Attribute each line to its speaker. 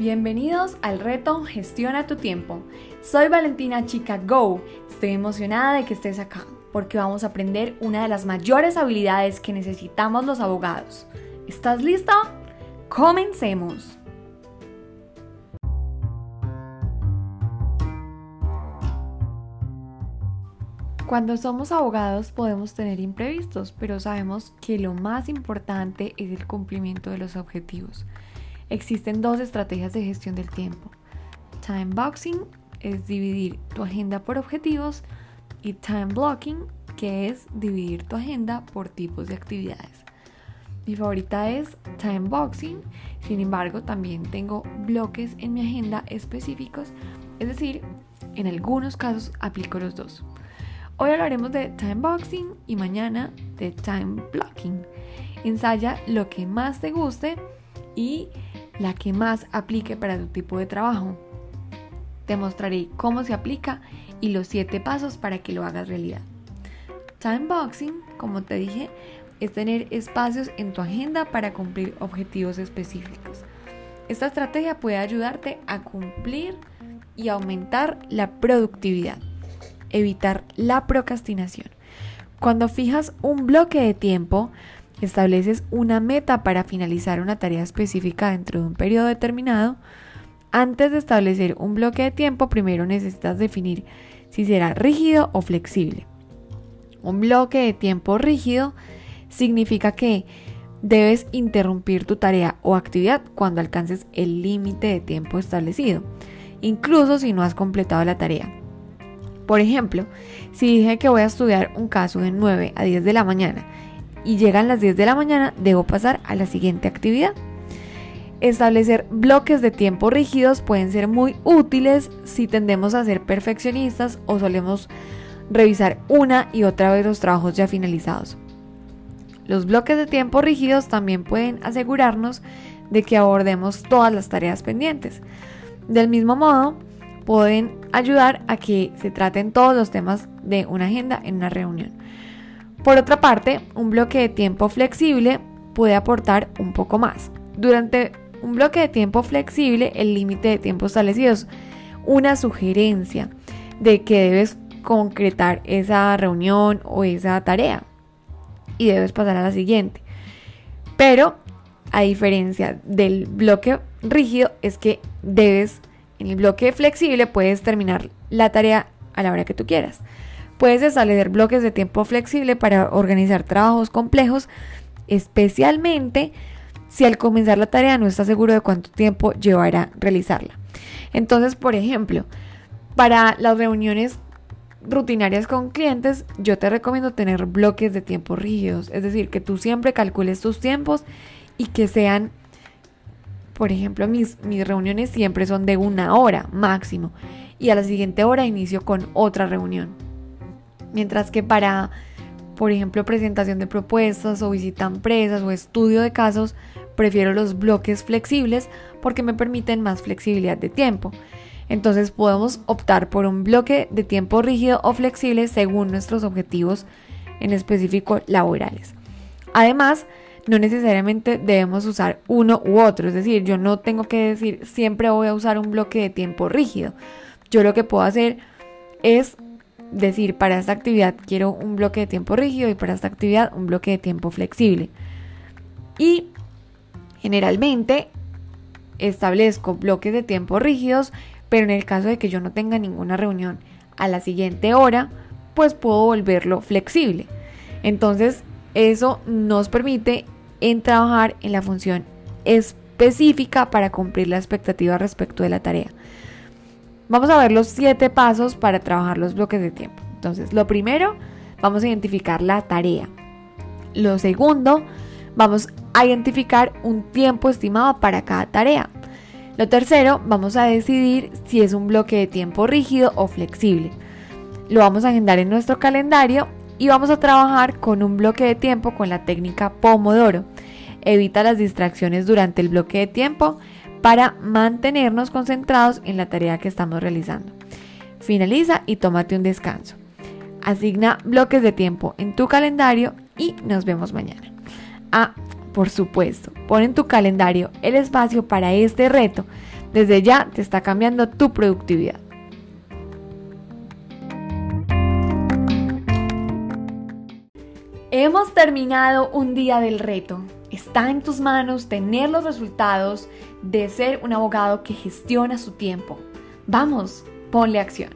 Speaker 1: Bienvenidos al reto Gestiona tu tiempo. Soy Valentina Chica Go. Estoy emocionada de que estés acá porque vamos a aprender una de las mayores habilidades que necesitamos los abogados. ¿Estás lista? Comencemos. Cuando somos abogados podemos tener imprevistos, pero sabemos que lo más importante es el cumplimiento de los objetivos. Existen dos estrategias de gestión del tiempo. Time boxing es dividir tu agenda por objetivos y time blocking, que es dividir tu agenda por tipos de actividades. Mi favorita es time boxing, sin embargo también tengo bloques en mi agenda específicos, es decir, en algunos casos aplico los dos. Hoy hablaremos de time boxing y mañana de time blocking. Ensaya lo que más te guste y la que más aplique para tu tipo de trabajo. Te mostraré cómo se aplica y los 7 pasos para que lo hagas realidad. Time boxing, como te dije, es tener espacios en tu agenda para cumplir objetivos específicos. Esta estrategia puede ayudarte a cumplir y aumentar la productividad, evitar la procrastinación. Cuando fijas un bloque de tiempo, estableces una meta para finalizar una tarea específica dentro de un periodo determinado, antes de establecer un bloque de tiempo, primero necesitas definir si será rígido o flexible. Un bloque de tiempo rígido significa que debes interrumpir tu tarea o actividad cuando alcances el límite de tiempo establecido, incluso si no has completado la tarea. Por ejemplo, si dije que voy a estudiar un caso de 9 a 10 de la mañana y llegan las 10 de la mañana, debo pasar a la siguiente actividad. Establecer bloques de tiempo rígidos pueden ser muy útiles si tendemos a ser perfeccionistas o solemos revisar una y otra vez los trabajos ya finalizados. Los bloques de tiempo rígidos también pueden asegurarnos de que abordemos todas las tareas pendientes. Del mismo modo, pueden ayudar a que se traten todos los temas de una agenda en una reunión. Por otra parte, un bloque de tiempo flexible puede aportar un poco más. Durante un bloque de tiempo flexible, el límite de tiempo establecido es una sugerencia de que debes concretar esa reunión o esa tarea y debes pasar a la siguiente. Pero, a diferencia del bloque rígido, es que debes, en el bloque flexible, puedes terminar la tarea a la hora que tú quieras. Puedes establecer bloques de tiempo flexible para organizar trabajos complejos, especialmente si al comenzar la tarea no estás seguro de cuánto tiempo llevará realizarla. Entonces, por ejemplo, para las reuniones rutinarias con clientes, yo te recomiendo tener bloques de tiempo rígidos, es decir, que tú siempre calcules tus tiempos y que sean, por ejemplo, mis, mis reuniones siempre son de una hora máximo y a la siguiente hora inicio con otra reunión. Mientras que para, por ejemplo, presentación de propuestas o visita a empresas o estudio de casos, prefiero los bloques flexibles porque me permiten más flexibilidad de tiempo. Entonces podemos optar por un bloque de tiempo rígido o flexible según nuestros objetivos en específico laborales. Además, no necesariamente debemos usar uno u otro, es decir, yo no tengo que decir siempre voy a usar un bloque de tiempo rígido. Yo lo que puedo hacer es decir, para esta actividad quiero un bloque de tiempo rígido y para esta actividad un bloque de tiempo flexible. Y generalmente establezco bloques de tiempo rígidos, pero en el caso de que yo no tenga ninguna reunión a la siguiente hora, pues puedo volverlo flexible. Entonces, eso nos permite en trabajar en la función específica para cumplir la expectativa respecto de la tarea. Vamos a ver los siete pasos para trabajar los bloques de tiempo. Entonces, lo primero, vamos a identificar la tarea. Lo segundo, vamos a identificar un tiempo estimado para cada tarea. Lo tercero, vamos a decidir si es un bloque de tiempo rígido o flexible. Lo vamos a agendar en nuestro calendario y vamos a trabajar con un bloque de tiempo con la técnica Pomodoro. Evita las distracciones durante el bloque de tiempo para mantenernos concentrados en la tarea que estamos realizando. Finaliza y tómate un descanso. Asigna bloques de tiempo en tu calendario y nos vemos mañana. Ah, por supuesto, pon en tu calendario el espacio para este reto Desde ya te está cambiando tu productividad. Hemos terminado un día del reto. Está en tus manos tener los resultados de ser un abogado que gestiona su tiempo. Vamos, ponle acción.